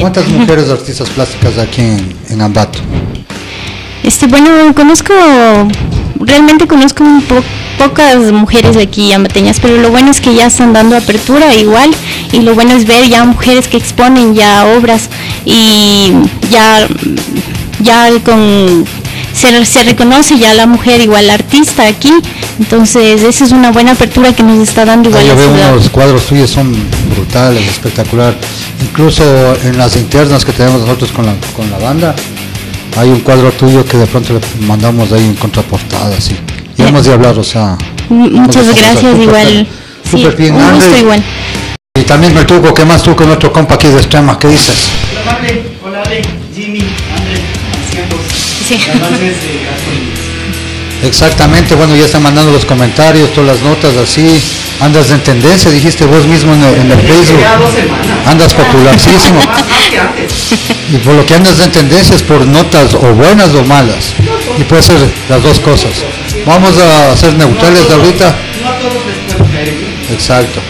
¿Cuántas mujeres artistas plásticas aquí en, Ambato? Este, bueno, conozco, realmente conozco un pocas mujeres aquí ambateñas, pero lo bueno es que ya están dando apertura igual y lo bueno es ver ya mujeres que exponen ya obras y ya, ya con se, se, reconoce ya la mujer igual artista aquí, entonces esa es una buena apertura que nos está dando igual la ciudad. Los cuadros tuyos son brutales, espectacular. Incluso en las internas que tenemos nosotros con la, con la banda, hay un cuadro tuyo que de pronto le mandamos ahí en contraportada, así. Y hemos de hablar, o sea. Muchas gracias, igual. Súper bien, un gusto igual. Y también me tuvo que más tú con otro compa aquí de Extrema, ¿qué dices? Hola, Hola, Jimmy, André, Sí. Exactamente, bueno, ya están mandando los comentarios, todas las notas así. Andas en tendencia, dijiste vos mismo en el, Facebook. Andas popularísimo. y por lo que andas en tendencia es por notas o buenas o malas. Y puede ser las dos cosas. Vamos a ser neutrales ahorita. No a todos les puede caer Exacto.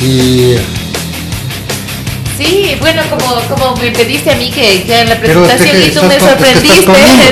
Y Sí, bueno, como, como me pediste a mí que, que en la presentación y tú me sorprendiste,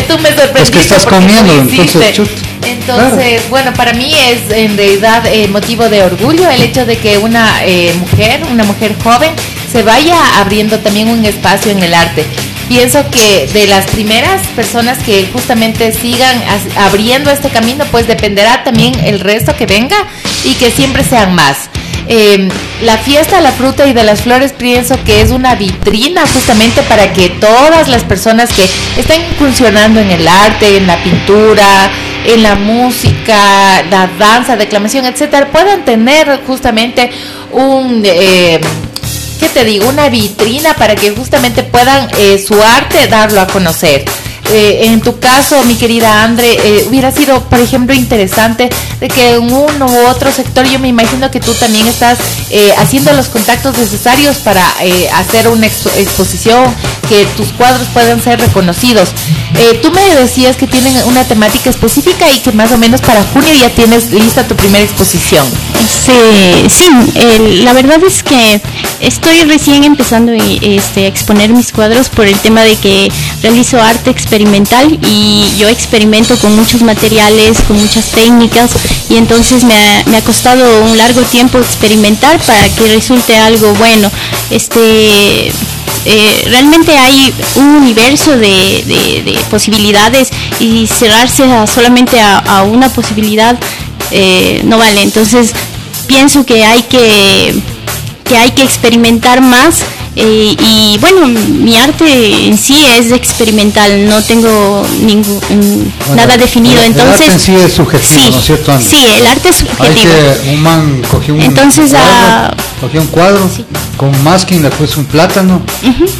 tú me sorprendiste. Es que estás comiendo, entonces, entonces bueno, para mí es en realidad eh, motivo de orgullo el hecho de que una eh, mujer, una mujer joven, se vaya abriendo también un espacio en el arte. Pienso que de las primeras personas que justamente sigan abriendo este camino, pues dependerá también el resto que venga y que siempre sean más. Em, la fiesta de la fruta y de las flores pienso que es una vitrina justamente para que todas las personas que están incursionando en el arte, en la pintura, en la música, la danza, declamación, etcétera, puedan tener justamente un eh, ¿qué te digo? Una vitrina para que justamente puedan eh, su arte darlo a conocer. Eh, en tu caso, mi querida Andre, eh, hubiera sido, por ejemplo, interesante de que en uno u otro sector, yo me imagino que tú también estás eh, haciendo los contactos necesarios para hacer una exposición, que tus cuadros puedan ser reconocidos. tú me decías que tienen una temática específica y que más o menos para junio ya tienes lista tu primera exposición. Sí, sí la verdad es que estoy recién empezando este, a exponer mis cuadros por el tema de que realizo arte experimental y yo experimento con muchos materiales, con muchas técnicas y entonces me ha, costado un largo tiempo experimentar para que resulte algo bueno. Este, eh, realmente hay un universo de, posibilidades y cerrarse solamente a, una posibilidad eh, no vale. Entonces pienso que hay que, que hay que experimentar más eh, y bueno, mi arte en sí es experimental, no tengo ningún nada definido. Entonces, el arte en sí es subjetivo, ¿no es cierto? Sí, el arte es subjetivo. un man cogió un Entonces, cuadro, ah, cogió un cuadro con masking, le puso un plátano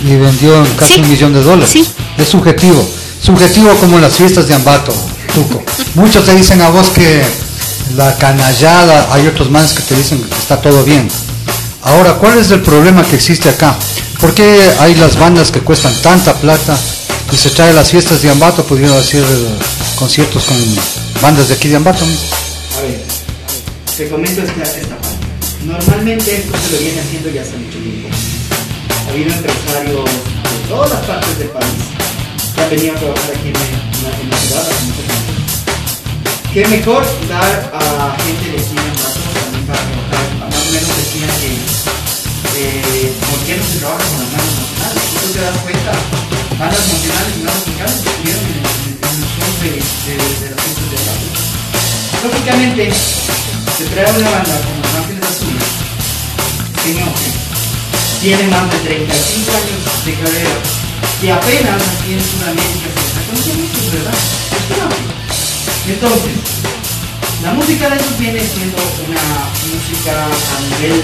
y vendió casi un millón de dólares. Es subjetivo, subjetivo como las fiestas de Ambato, Tuco. Muchos te dicen a vos que la canallada, hay otros manes que te dicen que está todo bien Ahora, ¿cuál es el problema que existe acá? ¿Por qué hay las bandas que cuestan tanta plata y se trae las fiestas de Ambato, pudieron hacer conciertos con bandas de aquí de Ambato? A ver, te comento esta, esta parte. Normalmente esto se lo viene haciendo ya hace mucho tiempo. Ha habido empresarios de todas las partes del país que han venido a trabajar aquí en la, en la ciudad hace mucho tiempo. ¿Qué mejor dar a gente de aquí de Ambato también para trabajar? Menos decían que eh, por qué no se trabaja con las bandas nacionales. Tú te das cuenta, bandas nacionales y bandas musicales estuvieron en, en, los shows de, de, de las fiestas de radio. Lógicamente, se trae una banda como Los Ángeles Azules, señor, tiene más de 35 años de carrera y apenas aquí en Sudamérica se está conociendo, verdad, es. Entonces, la música de ellos viene siendo una música a nivel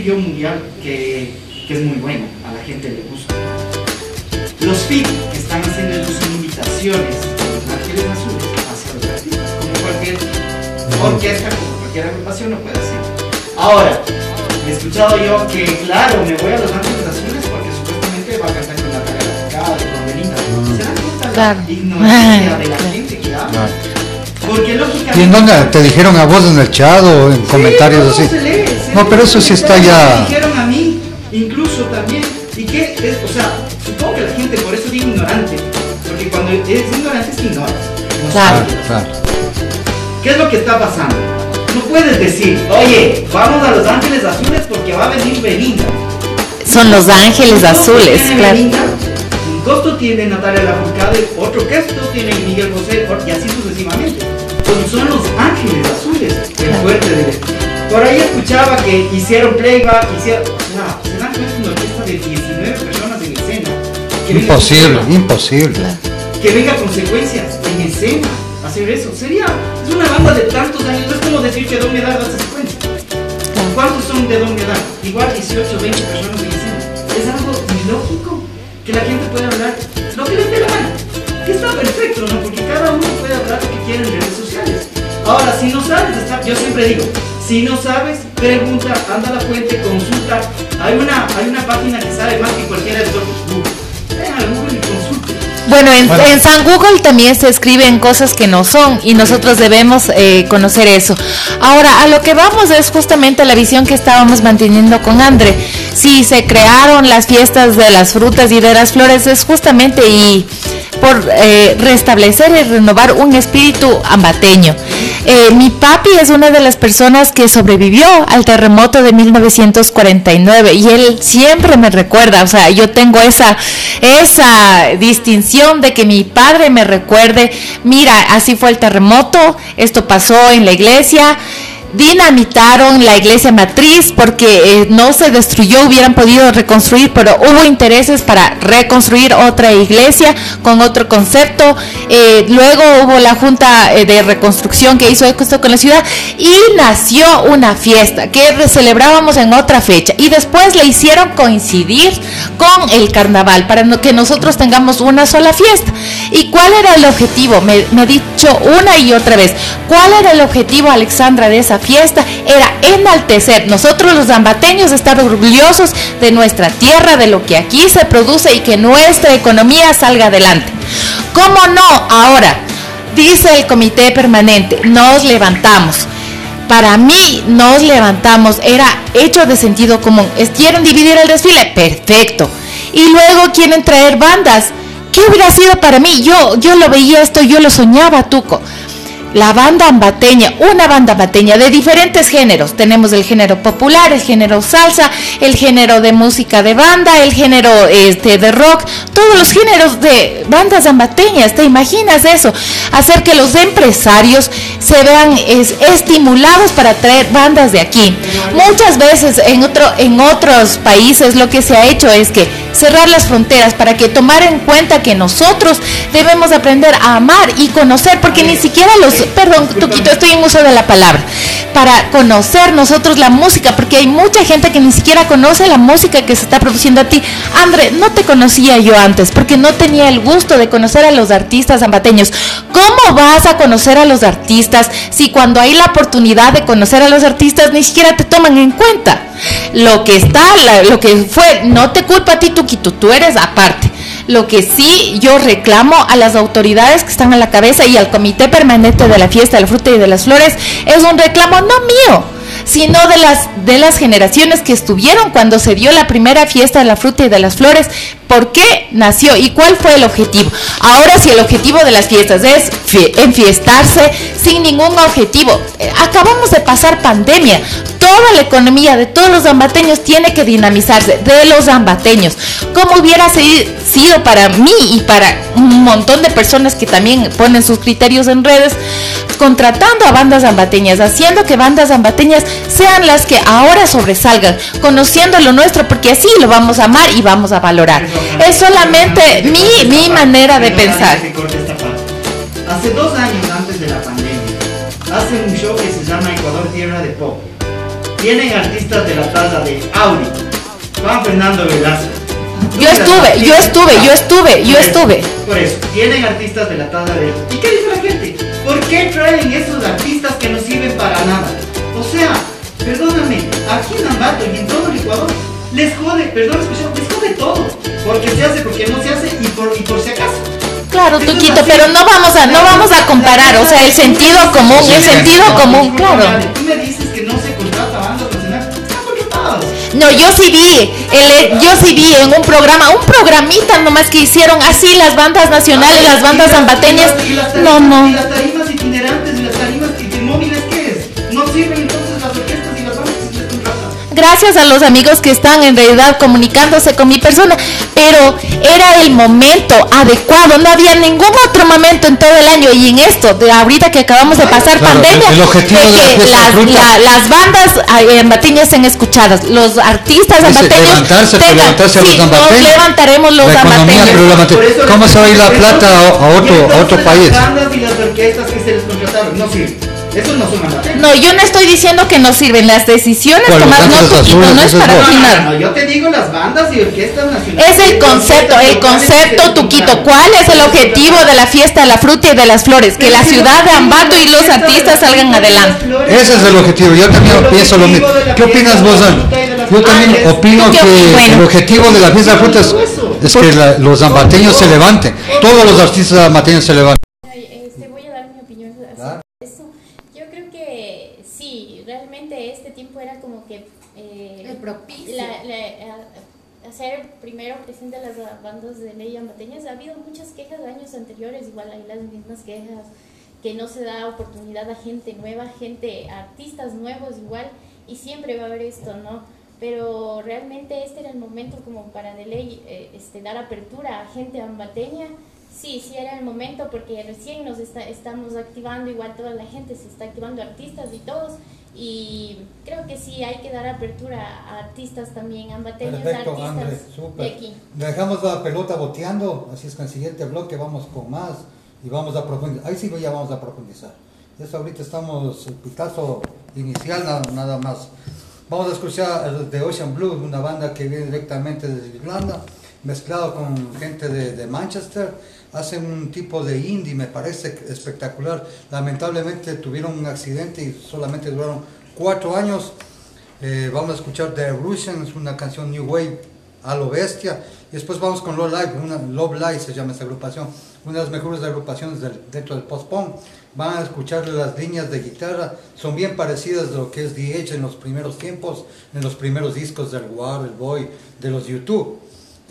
yo mundial que, que, es muy bueno, a la gente le gusta. Los FIT están haciendo sus invitaciones a los ángeles azules hacia los artistas, como cualquier orquesta, como cualquier agrupación lo puede hacer. Ahora, he escuchado yo que, claro, me voy a los ángeles azules porque supuestamente va a cantar con la cara de Cordelita. ¿Se dan cuenta claro. la ignorancia de la gente que habla? Porque lógicamente... ¿Y en dónde? ¿Te dijeron a vos en el chat o en comentarios así? Se lee, No, pero eso sí está ya. Me dijeron a mí, incluso también, y que, es, o sea, supongo que la gente, por eso digo ignorante, porque cuando es ignorante es ignorante. claro, claro. ¿Qué es lo que está pasando? No puedes decir, oye, vamos a Los Ángeles Azules porque va a venir Belinda. Son Los Ángeles Azules, claro. un costo tiene Natalia Lafourcade, otro costo tiene Miguel José, y así sucesivamente. Son Los Ángeles Azules, el fuerte de Por ahí escuchaba que hicieron playback, hicieron... No, se dan cuenta una orquesta de 19 personas en escena. imposible, imposible. Que venga consecuencias en escena hacer eso. Sería, es una banda de tantos años, no es como decir que Don Medar hace cuenta. ¿Cuántos son de Don Medar? Igual 18, 20 personas en escena. Es algo ilógico que la gente pueda hablar lo que les dé la gana. Que está perfecto, ¿no? Porque cada uno puede hablar lo que quiere en redes sociales. Ahora, si no sabes, yo siempre digo, si no sabes, pregunta, anda a la fuente, consulta. Hay una, hay una página que sabe más que cualquiera de nosotros, Google. Y consulte bueno, en, San Google también se escriben cosas que no son y nosotros debemos eh, conocer eso. Ahora, a lo que vamos es justamente la visión que estábamos manteniendo con André. Si se crearon las fiestas de las frutas y de las flores, es justamente y por eh, restablecer y renovar un espíritu ambateño. Eh, mi papi es una de las personas que sobrevivió al terremoto de 1949 y él siempre me recuerda, o sea, yo tengo esa, esa distinción de que mi padre me recuerde, mira, así fue el terremoto, esto pasó en la iglesia dinamitaron la iglesia matriz porque eh, no se destruyó, hubieran podido reconstruir, pero hubo intereses para reconstruir otra iglesia con otro concepto. Eh, luego hubo la junta eh, de reconstrucción que hizo esto con la ciudad y nació una fiesta que celebrábamos en otra fecha y después le hicieron coincidir con el carnaval para que nosotros tengamos una sola fiesta. ¿Y cuál era el objetivo? Me, me he dicho una y otra vez, ¿cuál era el objetivo, Alexandra, de esa fiesta era enaltecer. Nosotros los zambateños estar orgullosos de nuestra tierra, de lo que aquí se produce y que nuestra economía salga adelante. ¿Cómo no? Ahora, dice el comité permanente, nos levantamos. Para mí, nos levantamos, era hecho de sentido común. ¿Quieren dividir el desfile? Perfecto. Y luego quieren traer bandas. ¿Qué hubiera sido para mí? Yo, yo lo veía esto, yo lo soñaba, Tuco la banda ambateña, una banda ambateña de diferentes géneros. Tenemos el género popular, el género salsa, el género de música de banda, el género este, de rock, todos los géneros de bandas ambateñas. ¿Te imaginas eso? Hacer que los empresarios se vean estimulados para traer bandas de aquí. Muchas veces en, otro, en otros países lo que se ha hecho es que cerrar las fronteras para que tomar en cuenta que nosotros debemos aprender a amar y conocer, porque ni siquiera los, perdón, Tuquito, estoy en uso de la palabra, para conocer nosotros la música, porque hay mucha gente que ni siquiera conoce la música que se está produciendo a ti. André, no te conocía yo antes, porque no tenía el gusto de conocer a los artistas zambateños. ¿Cómo vas a conocer a los artistas si cuando hay la oportunidad de conocer a los artistas ni siquiera te toman en cuenta? Lo que está, lo que fue, no te culpa a ti, Tuquito, tú eres aparte. Lo que sí yo reclamo a las autoridades que están a la cabeza y al comité permanente de la fiesta de la fruta y de las flores es un reclamo no mío, sino de las, de las generaciones que estuvieron cuando se dio la primera fiesta de la fruta y de las flores. ¿Por qué nació y cuál fue el objetivo? Ahora si el objetivo de las fiestas es enfiestarse sin ningún objetivo, eh, acabamos de pasar pandemia, toda la economía de todos los zambateños tiene que dinamizarse, de los zambateños. ¿Cómo hubiera sido para mí y para un montón de personas que también ponen sus criterios en redes, contratando a bandas zambateñas, haciendo que bandas zambateñas sean las que ahora sobresalgan, conociendo lo nuestro, porque así lo vamos a amar y vamos a valorar. Es solamente mi, mi manera de pensar. Hace dos años antes de la pandemia, hace un show que se llama Ecuador Tierra de Pop Vienen artistas de la talla de Audi, Juan Fernando Velasco. Yo estuve, yo estuve, yo estuve, yo estuve. Por eso, vienen artistas de la talla de... ¿Y qué dice la gente? ¿Por qué traen esos artistas que no sirven para nada? O sea, perdóname, aquí en Ambato y en todo el Ecuador, les jode, perdón les Tuquito, pero no vamos a, no vamos a comparar, o sea, el sentido común, el sentido común, claro. Tú me dices que no se contrata No, yo sí vi, el, yo sí vi en un programa, un programita nomás que hicieron así las bandas nacionales, las bandas zambateñas. No, no. Gracias a los amigos que están en realidad comunicándose con mi persona, pero era el momento adecuado, no había ningún otro momento en todo el año y en esto, de ahorita que acabamos de pasar pandemia, el, objetivo de, que las, las, bandas ambateñas sean escuchadas, los artistas ambateños levantarse, tengan, levantarse a los nos levantaremos los ambateños. ¿Cómo se va a ir la plata a, otro, a otro país? Las bandas y las orquestas que se les contrataron no sirven. Eso no son No, yo no estoy diciendo que no sirven las decisiones tomadas, no, Tuquito, no es para opinar. No, yo te digo las bandas y orquestas nacionales. Es el concepto, el concepto, Tuquito. ¿Cuál es el objetivo de la fiesta de la fruta y de las flores? Que la ciudad de Ambato y los artistas salgan adelante. Ese es el objetivo. Yo también pienso lo mismo. ¿Qué opinas vos, Yo también ah, opino que el objetivo de la fiesta de la fruta es, que los ambateños se levanten. Todos los artistas ambateños se levanten. Presidente de las bandas de ley ambateñas, ha habido muchas quejas de años anteriores, igual hay las mismas quejas, que no se da oportunidad a gente nueva, gente, artistas nuevos igual, y siempre va a haber esto, ¿no? Pero realmente este era el momento como para de ley eh, este, dar apertura a gente ambateña. Sí, sí era el momento porque recién nos está, estamos activando, igual toda la gente se está activando, artistas y todos, y creo que sí hay que dar apertura a artistas también, ambateños, Perfecto, artistas de aquí. Dejamos la pelota boteando, así es que en el siguiente bloque vamos con más y vamos a profundizar. Ahí sí ya vamos a profundizar. Eso ahorita estamos, el pitazo inicial nada, nada más. Vamos a escuchar The Ocean Blues, una banda que viene directamente desde Irlanda, mezclado con gente de, de Manchester hacen un tipo de indie, me parece espectacular. Lamentablemente tuvieron un accidente y solamente duraron cuatro años. Eh, vamos a escuchar The Russians, una canción New Wave a lo bestia. Y después vamos con Love Live, una, Love Live se llama esta agrupación, una de las mejores agrupaciones dentro del post-punk. Van a escuchar las líneas de guitarra, son bien parecidas a lo que es The en los primeros tiempos, en los primeros discos del War, el Boy, de los YouTube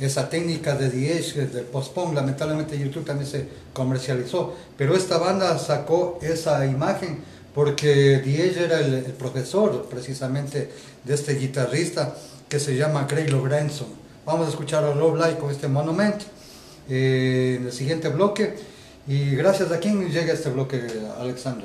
esa técnica de Diez, del post-punk, lamentablemente YouTube también se comercializó, pero esta banda sacó esa imagen porque Diez era el, profesor precisamente de este guitarrista que se llama Craig Logranson. Vamos a escuchar a Love Light con este monumento eh, en el siguiente bloque y gracias a quien llega este bloque, Alexandra.